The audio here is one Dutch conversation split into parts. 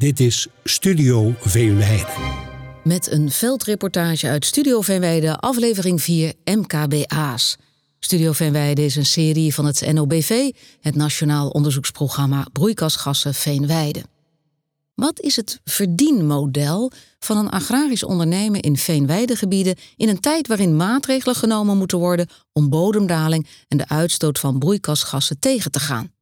Dit is Studio Veenweide. Met een veldreportage uit Studio Veenweide, aflevering 4 MKBA's. Studio Veenweide is een serie van het NOBV, het Nationaal Onderzoeksprogramma Broeikasgassen Veenweide. Wat is het verdienmodel van een agrarisch ondernemen in veenweidegebieden in een tijd waarin maatregelen genomen moeten worden om bodemdaling en de uitstoot van broeikasgassen tegen te gaan?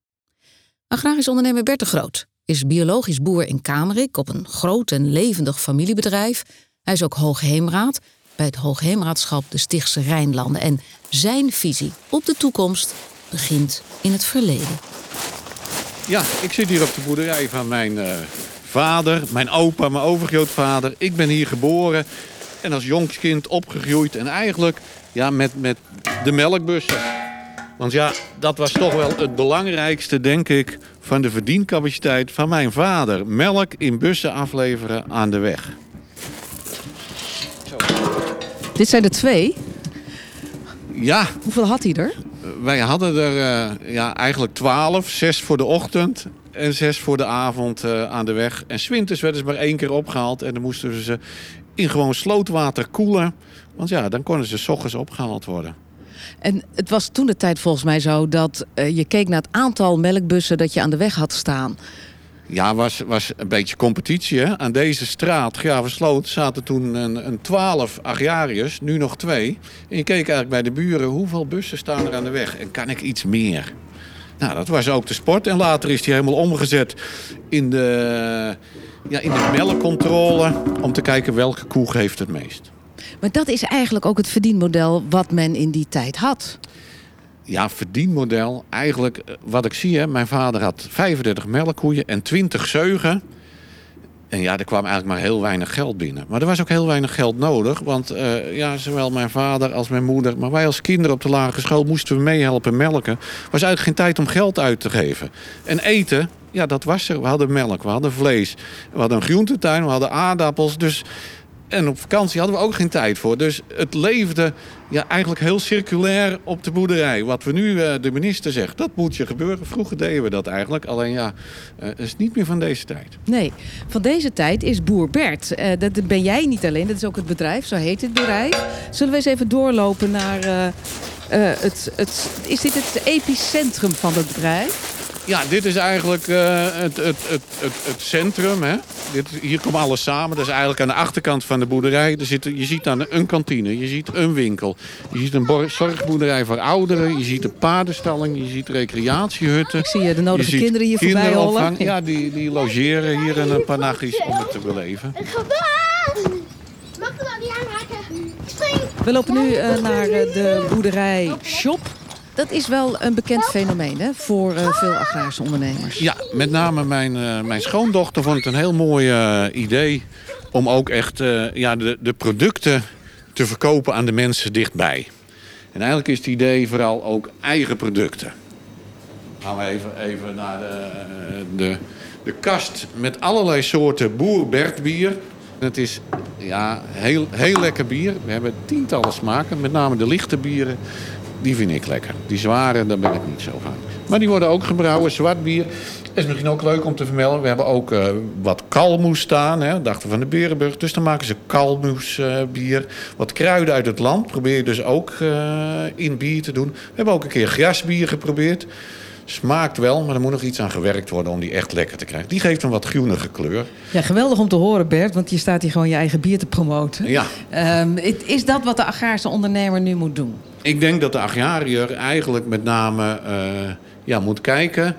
Agrarisch ondernemer Bert de Groot is biologisch boer in Kamerik op een groot en levendig familiebedrijf. Hij is ook hoogheemraad bij het Hoogheemraadschap de Stichtse Rijnlanden. En zijn visie op de toekomst begint in het verleden. Ja, ik zit hier op de boerderij van mijn uh, vader, mijn opa, mijn overgrootvader. Ik ben hier geboren en als jongskind opgegroeid. En eigenlijk ja, met, met de melkbussen. Want ja, dat was toch wel het belangrijkste, denk ik, van de verdiencapaciteit van mijn vader. Melk in bussen afleveren aan de weg. Zo. Dit zijn er twee? Ja. Hoeveel had hij er? Wij hadden er uh, ja, eigenlijk twaalf. Zes voor de ochtend en zes voor de avond uh, aan de weg. En zwinters werden ze maar één keer opgehaald. En dan moesten ze in gewoon slootwater koelen. Want ja, dan konden ze s ochtends opgehaald worden. En het was toen de tijd volgens mij zo dat uh, je keek naar het aantal melkbussen dat je aan de weg had staan. Ja, was, was een beetje competitie. Hè? Aan deze straat, Graversloot, zaten toen een, een 12 agrariërs, nu nog twee. En je keek eigenlijk bij de buren, hoeveel bussen staan er aan de weg? En kan ik iets meer? Nou, dat was ook de sport. En later is die helemaal omgezet in de, ja, in de melkcontrole... om te kijken welke koe geeft het meest. Maar dat is eigenlijk ook het verdienmodel wat men in die tijd had. Ja, verdienmodel. Eigenlijk eh, wat ik zie, hè, mijn vader had 35 melkkoeien en 20 zeugen. En ja, er kwam eigenlijk maar heel weinig geld binnen. Maar er was ook heel weinig geld nodig. Want uh, ja, zowel mijn vader als mijn moeder... maar wij als kinderen op de lagere school moesten we meehelpen melken. was eigenlijk geen tijd om geld uit te geven. En eten, ja, dat was er. We hadden melk, we hadden vlees. We hadden een groentetuin, we hadden aardappels. Dus en op vakantie hadden we ook geen tijd voor. Dus het leefde ja, eigenlijk heel circulair op de boerderij. Wat we nu, uh, de minister zegt, dat moet je gebeuren. Vroeger deden we dat eigenlijk. Alleen ja, uh, het is niet meer van deze tijd. Nee, van deze tijd is Boer Bert. Uh, dat ben jij niet alleen, dat is ook het bedrijf. Zo heet het bedrijf. Zullen we eens even doorlopen naar... het, het, is dit het epicentrum van het bedrijf? Ja, dit is eigenlijk uh, het, het, het, het, het centrum. Hè? Dit, hier komt alles samen. Dat is eigenlijk aan de achterkant van de boerderij. Er zit, je ziet dan een kantine, je ziet een winkel. Je ziet een zorgboerderij voor ouderen. Je ziet een paardenstalling, je ziet recreatiehutten. Ik zie je de nodige kinderen hier voorbij hollen. Ja, die, die logeren hier in een paar nachtjes om het te beleven. Mag ik dat niet aanraken? We lopen nu uh, naar de boerderij Shop. Dat is wel een bekend fenomeen hè, voor uh, veel agrarische ondernemers. Ja, met name mijn, uh, mijn schoondochter vond het een heel mooi uh, idee... om ook echt ja, de, de producten te verkopen aan de mensen dichtbij. En eigenlijk is het idee vooral ook eigen producten. Gaan we even, even naar de, de, de kast met allerlei soorten boer Bert bier. Het is ja, heel, heel lekker bier. We hebben tientallen smaken, met name de lichte bieren die vind ik lekker. Die zware, daar ben ik niet zo van. Maar die worden ook gebrouwen, zwart bier. Is misschien ook leuk om te vermelden. We hebben ook uh, wat kalmoes staan. Hè, dachten van de Berenburg. Dus dan maken ze kalmoes uh, bier. Wat kruiden uit het land. Probeer je dus ook uh, in bier te doen. We hebben ook een keer grasbier geprobeerd. Smaakt wel, maar er moet nog iets aan gewerkt worden om die echt lekker te krijgen. Die geeft een wat groenige kleur. Ja, geweldig om te horen, Bert, want je staat hier gewoon je eigen bier te promoten. Ja. Um, is dat wat de agrarische ondernemer nu moet doen? Ik denk dat de agrariër eigenlijk met name uh, ja, moet kijken.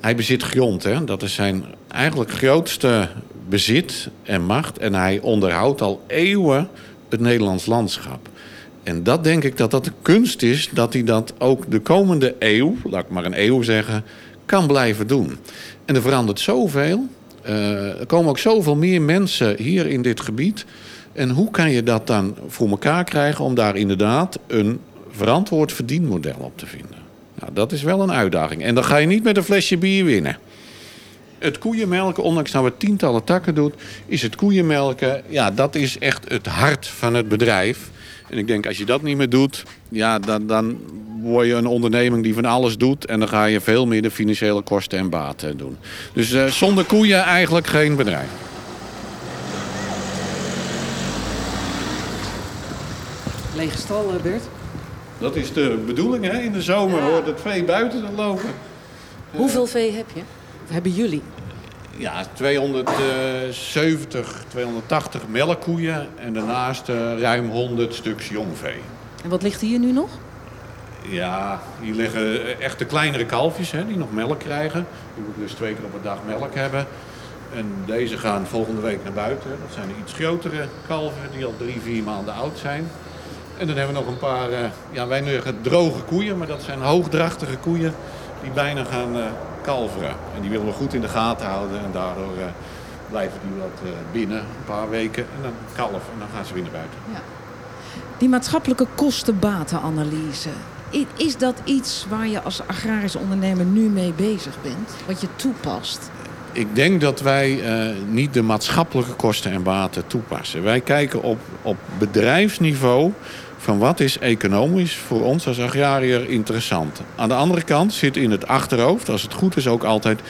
Hij bezit grond, hè? dat is zijn eigenlijk grootste bezit en macht. En hij onderhoudt al eeuwen het Nederlands landschap. En dat denk ik dat dat de kunst is, dat hij dat ook de komende eeuw, laat ik maar een eeuw zeggen, kan blijven doen. En er verandert zoveel. Uh, er komen ook zoveel meer mensen hier in dit gebied. En hoe kan je dat dan voor elkaar krijgen om daar inderdaad een verantwoord verdienmodel op te vinden? Nou, dat is wel een uitdaging. En dan ga je niet met een flesje bier winnen. Het koeienmelken, ondanks dat we tientallen takken doen, is het koeienmelken, ja, dat is echt het hart van het bedrijf. En ik denk, als je dat niet meer doet, ja, dan, dan word je een onderneming die van alles doet. En dan ga je veel meer de financiële kosten en baten doen. Dus uh, zonder koeien eigenlijk geen bedrijf. Lege stal, eh, Bert. Dat is de bedoeling, hè? In de zomer ja. hoort het vee buiten te lopen. Hoeveel vee heb je? Of hebben jullie? Ja, 270, 280 melkkoeien en daarnaast uh, ruim 100 stuks jongvee. En wat ligt hier nu nog? Ja, hier liggen echt de kleinere kalfjes hè, die nog melk krijgen. Die moeten dus twee keer op een dag melk hebben. En deze gaan volgende week naar buiten. Dat zijn de iets grotere kalven die al drie, vier maanden oud zijn. En dan hebben we nog een paar, uh, ja, wij zeggen droge koeien, maar dat zijn hoogdrachtige koeien die bijna gaan kalveren. En die willen we goed in de gaten houden en daardoor uh, blijven die wat binnen een paar weken en dan kalven en dan gaan ze weer naar buiten. Ja. Die maatschappelijke kosten-batenanalyse, is dat iets waar je als agrarische ondernemer nu mee bezig bent? Wat je toepast? Ik denk dat wij uh, niet de maatschappelijke kosten en baten toepassen. Wij kijken op, op bedrijfsniveau van wat is economisch voor ons als agrariër interessant. Aan de andere kant zit in het achterhoofd, als het goed is ook altijd...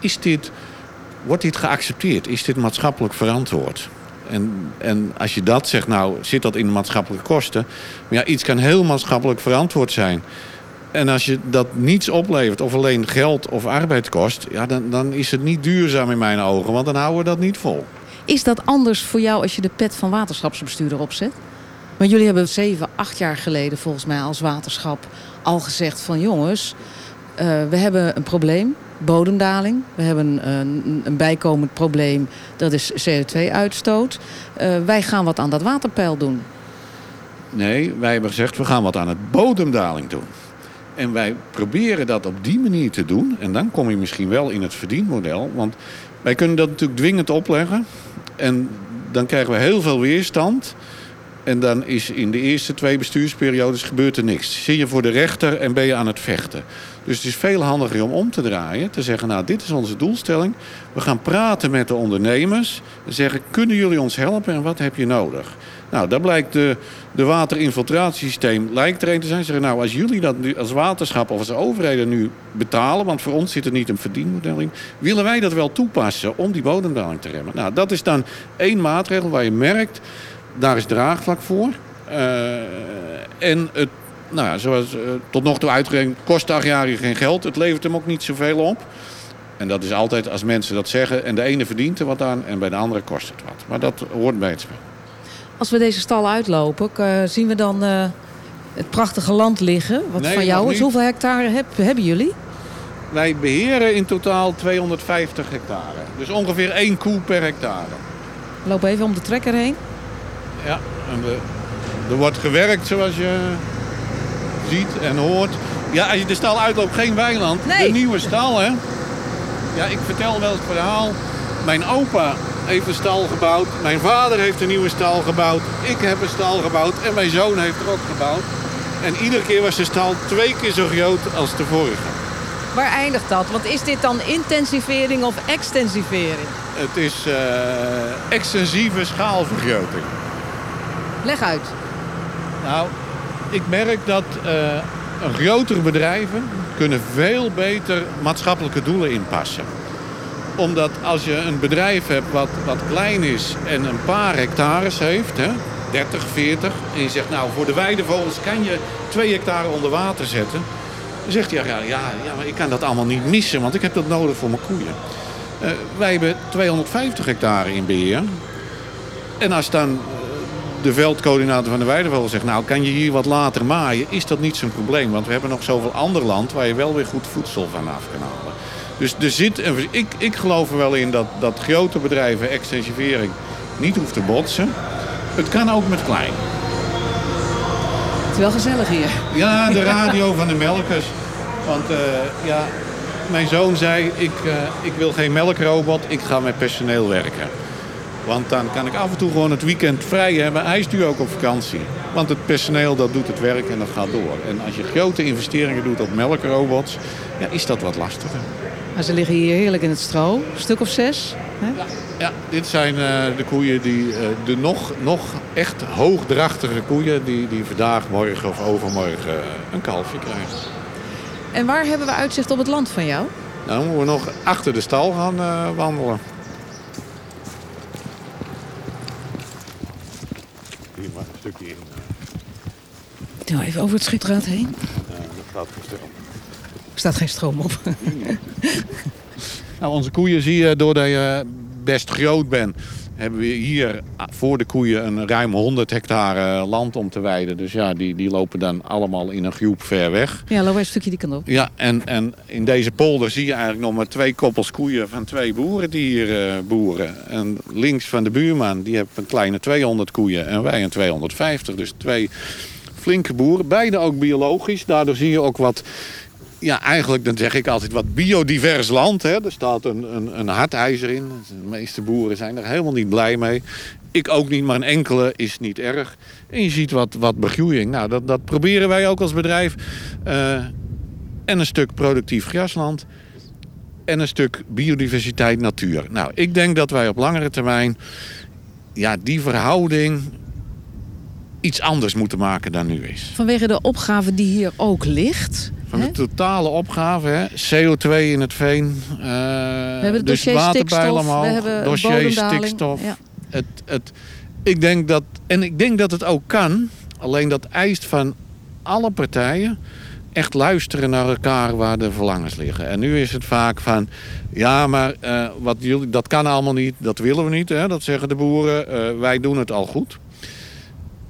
Is dit, wordt dit geaccepteerd? Is dit maatschappelijk verantwoord? En, en als je dat zegt, nou zit dat in de maatschappelijke kosten. Maar ja, iets kan heel maatschappelijk verantwoord zijn. En als je dat niets oplevert, of alleen geld of arbeid kost... Ja, dan, dan is het niet duurzaam in mijn ogen, want dan houden we dat niet vol. Is dat anders voor jou als je de pet van waterschapsbestuurder opzet? Want jullie hebben zeven, acht jaar geleden volgens mij als waterschap al gezegd van jongens, uh, we hebben een probleem, bodemdaling. We hebben een, een bijkomend probleem, dat is CO2-uitstoot. Uh, wij gaan wat aan dat waterpeil doen. Nee, wij hebben gezegd we gaan wat aan het bodemdaling doen. En wij proberen dat op die manier te doen. En dan kom je misschien wel in het verdienmodel. Want wij kunnen dat natuurlijk dwingend opleggen. En dan krijgen we heel veel weerstand. En dan is in de eerste twee bestuursperiodes gebeurt er niks. Zie je voor de rechter en ben je aan het vechten. Dus het is veel handiger om om te draaien. Te zeggen, nou dit is onze doelstelling. We gaan praten met de ondernemers. En zeggen, kunnen jullie ons helpen en wat heb je nodig? Nou, daar blijkt de, de waterinfiltratiesysteem lijkt er te zijn. Zeggen, nou, als jullie dat nu als waterschap of als overheden nu betalen... want voor ons zit er niet een verdienmodel in... willen wij dat wel toepassen om die bodemdaling te remmen. Nou, dat is dan één maatregel waar je merkt daar is draagvlak voor. Uh, en het, nou ja, zoals uh, tot nog toe uitgerekend, kost de agrariër geen geld. Het levert hem ook niet zoveel op. En dat is altijd als mensen dat zeggen. En de ene verdient er wat aan en bij de andere kost het wat. Maar dat hoort bij het spel. Als we deze stal uitlopen, zien we dan uh, het prachtige land liggen. Wat nee, van jou is. Hoeveel hectare heb, hebben jullie? Wij beheren in totaal 250 hectare. Dus ongeveer één koe per hectare. We lopen even om de trekker heen. Ja, en de, er wordt gewerkt zoals je ziet en hoort. Ja, als je de stal uitloopt, geen weiland. Nee. De nieuwe stal, hè. Ja, ik vertel wel het verhaal. Mijn opa heeft een stal gebouwd. Mijn vader heeft een nieuwe stal gebouwd. Ik heb een stal gebouwd en mijn zoon heeft er ook gebouwd. En iedere keer was de stal twee keer zo groot als de vorige. Waar eindigt dat? Want is dit dan intensivering of extensivering? Het is uh, extensieve schaalvergroting. Leg uit. Nou, ik merk dat uh, grotere bedrijven kunnen veel beter maatschappelijke doelen inpassen. Omdat als je een bedrijf hebt wat, wat klein is en een paar hectares heeft, hè, 30, 40, en je zegt nou voor de weidevogels kan je 2 hectare onder water zetten. Dan zegt hij ja, ja, ja, maar ik kan dat allemaal niet missen, want ik heb dat nodig voor mijn koeien. Uh, wij hebben 250 hectare in beheer. En als dan de veldcoördinator van de Weidevogel zegt... nou, kan je hier wat later maaien, is dat niet zo'n probleem. Want we hebben nog zoveel ander land waar je wel weer goed voedsel van af kan halen. Dus er zit een, ik, ik geloof er wel in dat, dat grote bedrijven extensivering niet hoeft te botsen. Het kan ook met klein. Het is wel gezellig hier. Ja, de radio van de melkers. Want uh, ja, mijn zoon zei, ik, uh, ik wil geen melkrobot, ik ga met personeel werken. Want dan kan ik af en toe gewoon het weekend vrij hebben. Hij stuurt ook op vakantie. Want het personeel dat doet het werk en dat gaat door. En als je grote investeringen doet op melkrobots, ja, is dat wat lastiger. Maar ze liggen hier heerlijk in het stro, een stuk of zes. Hè? Ja, dit zijn eh, de koeien die, eh, de nog, nog echt hoogdrachtige koeien... Die, die vandaag, morgen of overmorgen eh, een kalfje krijgen. En waar hebben we uitzicht op het land van jou? Nou, dan moeten we nog achter de stal gaan eh, wandelen. Hier maar een stukje in. Doe even over het schitraad heen. dat gaat. Er staat geen stroom op. Nou, onze koeien zie je, doordat je best groot bent... hebben we hier voor de koeien een ruim 100 hectare land om te weiden. Dus ja, die, die lopen dan allemaal in een groep ver weg. Ja, loop een stukje die kant op. Ja, en, en in deze polder zie je eigenlijk nog maar twee koppels koeien van twee boeren die hier eh, boeren. En links van de buurman, die heeft een kleine 200 koeien en wij een 250. Dus twee flinke boeren, beide ook biologisch. Daardoor zie je ook wat, ja eigenlijk dan zeg ik altijd wat biodivers land. Hè. Er staat een, een, een hardijzer in. De meeste boeren zijn er helemaal niet blij mee. Ik ook niet, maar een enkele is niet erg. En je ziet wat, wat begroeiing. Nou, dat, dat proberen wij ook als bedrijf. Eh, en een stuk productief grasland. En een stuk biodiversiteit natuur. Nou, ik denk dat wij op langere termijn... Ja, die verhouding iets anders moeten maken dan nu is. Vanwege de opgave die hier ook ligt. Van hè? de totale opgave, hè? CO2 in het veen. eh, We hebben het dus dossier stikstof, omhoog, we hebben dossier stikstof. Ja. Het, het, ik denk dat, en ik denk dat het ook kan. Alleen dat eist van alle partijen echt luisteren naar elkaar waar de verlangens liggen. En nu is het vaak van, ja, maar eh, wat jullie, dat kan allemaal niet, dat willen we niet. Hè? Dat zeggen de boeren, eh, wij doen het al goed.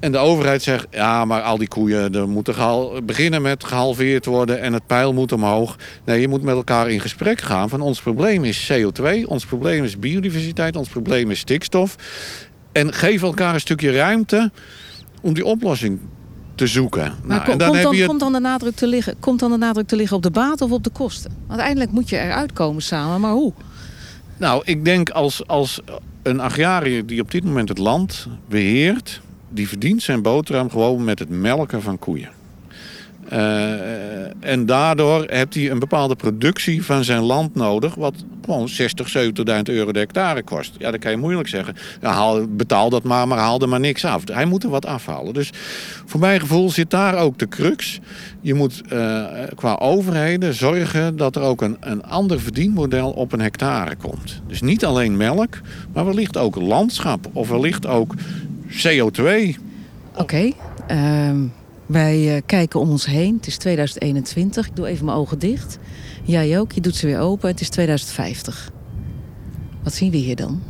En de overheid zegt, ja, maar al die koeien er moeten gehal- beginnen met gehalveerd worden en het pijl moet omhoog. Nee, je moet met elkaar in gesprek gaan van ons probleem is CO2, ons probleem is biodiversiteit, ons probleem is stikstof. En geef elkaar een stukje ruimte om die oplossing te zoeken. Maar Nou, en dan komt, heb dan, je het- komt, dan de nadruk te liggen, komt dan de nadruk te liggen op de baat of op de kosten? Want uiteindelijk moet je eruit komen samen, maar hoe? Nou, ik denk als, als een agrariër die op dit moment het land beheert... die verdient zijn boterham gewoon met het melken van koeien. Eh, en daardoor heeft hij een bepaalde productie van zijn land nodig... wat gewoon 60, 70.000 euro de hectare kost. Ja, dan kan je moeilijk zeggen. Ja, betaal dat maar, maar haal er maar niks af. Hij moet er wat afhalen. Dus voor mijn gevoel zit daar ook de crux. Je moet eh, qua overheden zorgen dat er ook een, een ander verdienmodel op een hectare komt. Dus niet alleen melk, maar wellicht ook landschap of wellicht ook CO2. Oké, ehm, wij eh, kijken om ons heen. Het is 2021. Ik doe even mijn ogen dicht. Jij ook, je doet ze weer open. Het is 2050. Wat zien we hier dan?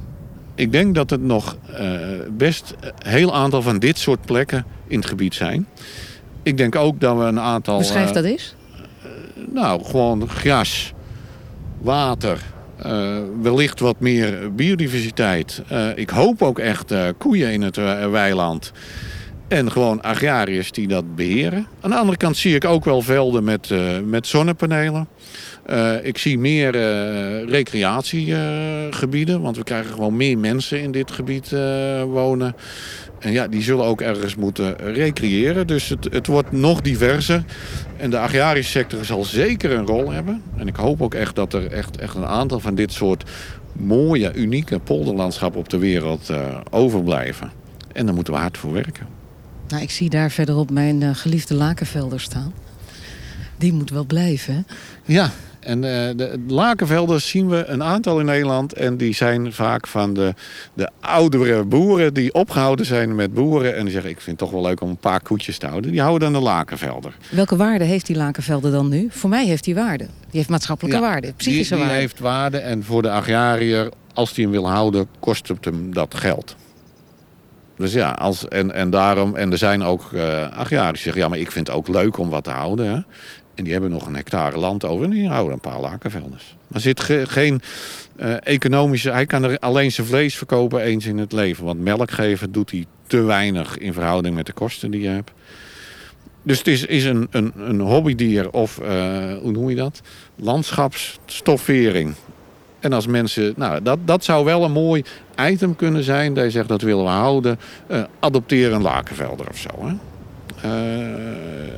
Ik denk dat het nog eh, best een heel aantal van dit soort plekken in het gebied zijn. Ik denk ook dat we een aantal... Beschrijf eh, dat eens. Nou, gewoon gras, water, eh, wellicht wat meer biodiversiteit. Eh, ik hoop ook echt eh, koeien in het weiland. En gewoon agrariërs die dat beheren. Aan de andere kant zie ik ook wel velden met, eh, met zonnepanelen. Eh, ik zie meer eh, recreatiegebieden, want we krijgen gewoon meer mensen in dit gebied wonen. En ja, die zullen ook ergens moeten recreëren. Dus het, het wordt nog diverser. En de agrarische sector zal zeker een rol hebben. En ik hoop ook echt dat er echt, echt een aantal van dit soort mooie, unieke polderlandschappen op de wereld overblijven. En daar moeten we hard voor werken. Nou, ik zie daar verderop mijn eh, geliefde lakenvelder staan. Die moet wel blijven. hè? Ja, en eh, de lakenvelden zien we een aantal in Nederland. En die zijn vaak van de, de oudere boeren die opgehouden zijn met boeren. En die zeggen, ik vind het toch wel leuk om een paar koetjes te houden. Die houden dan de lakenvelder. Welke waarde heeft die lakenvelder dan nu? Voor mij heeft die waarde. Die heeft maatschappelijke Ja, waarde, psychische die, die waarde. heeft waarde en voor de agrariër, als hij hem wil houden, kost het hem dat geld. Dus ja, als, en, en daarom, en er zijn ook eh agrariërs die zeggen, ja, maar ik vind het ook leuk om wat te houden. Hè? En die hebben nog een hectare land over en die houden een paar lakenvelders. Er zit ge- geen eh, economische, hij kan er alleen zijn vlees verkopen eens in het leven. Want melk geven doet hij te weinig in verhouding met de kosten die je hebt. Dus het is, is een, een, een hobbydier of, eh, hoe noem je dat? Landschapsstoffering. En als mensen, nou, dat, dat zou wel een mooi item kunnen zijn. Dat je zegt, dat willen we houden. Eh, adopteer een lakenvelder of zo. Hè?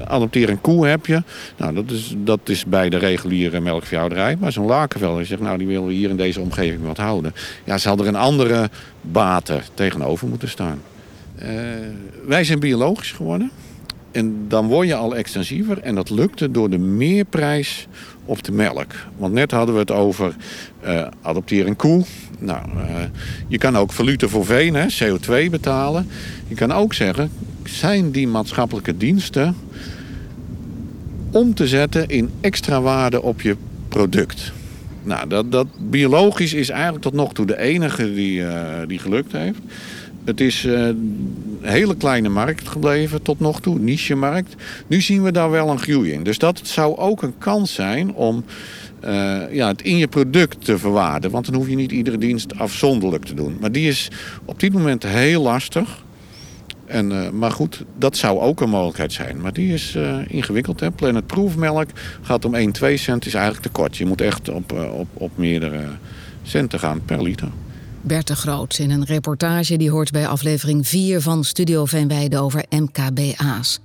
adopteer een koe heb je. Nou, dat is, dat is bij de reguliere melkveehouderij. Maar zo'n lakenvelder zegt, nou, die willen we hier in deze omgeving wat houden. Ja, zal er een andere baten tegenover moeten staan. wij zijn biologisch geworden. En dan word je al extensiever. En dat lukte door de meerprijs op de melk. Want net hadden we het over uh, adopteer een koe. Nou, uh, je kan ook valute voor veen, hè, CO2 betalen. Je kan ook zeggen, zijn die maatschappelijke diensten om te zetten in extra waarde op je product? Nou, dat, dat biologisch is eigenlijk tot nog toe de enige die, uh, die gelukt heeft. Het is hele kleine markt gebleven tot nog toe, niche-markt. Nu zien we daar wel een groei in. Dus dat zou ook een kans zijn om uh, ja, het in je product te verwaarden. Want dan hoef je niet iedere dienst afzonderlijk te doen. Maar die is op dit moment heel lastig. En, uh, maar goed, dat zou ook een mogelijkheid zijn. Maar die is uh, ingewikkeld. Hè? Planet Proefmelk gaat om 1, 2 cent, is eigenlijk te kort. Je moet echt op, op, op meerdere centen gaan per liter. Bert de Groot in een reportage die hoort bij aflevering 4 van Studio Veenweide over MKBA's.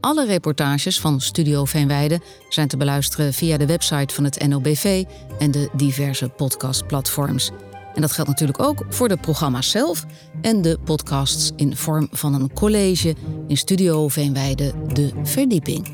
Alle reportages van Studio Veenweide zijn te beluisteren via de website van het NOBV en de diverse podcastplatforms. En dat geldt natuurlijk ook voor de programma's zelf en de podcasts in vorm van een college in Studio Veenweide De Verdieping.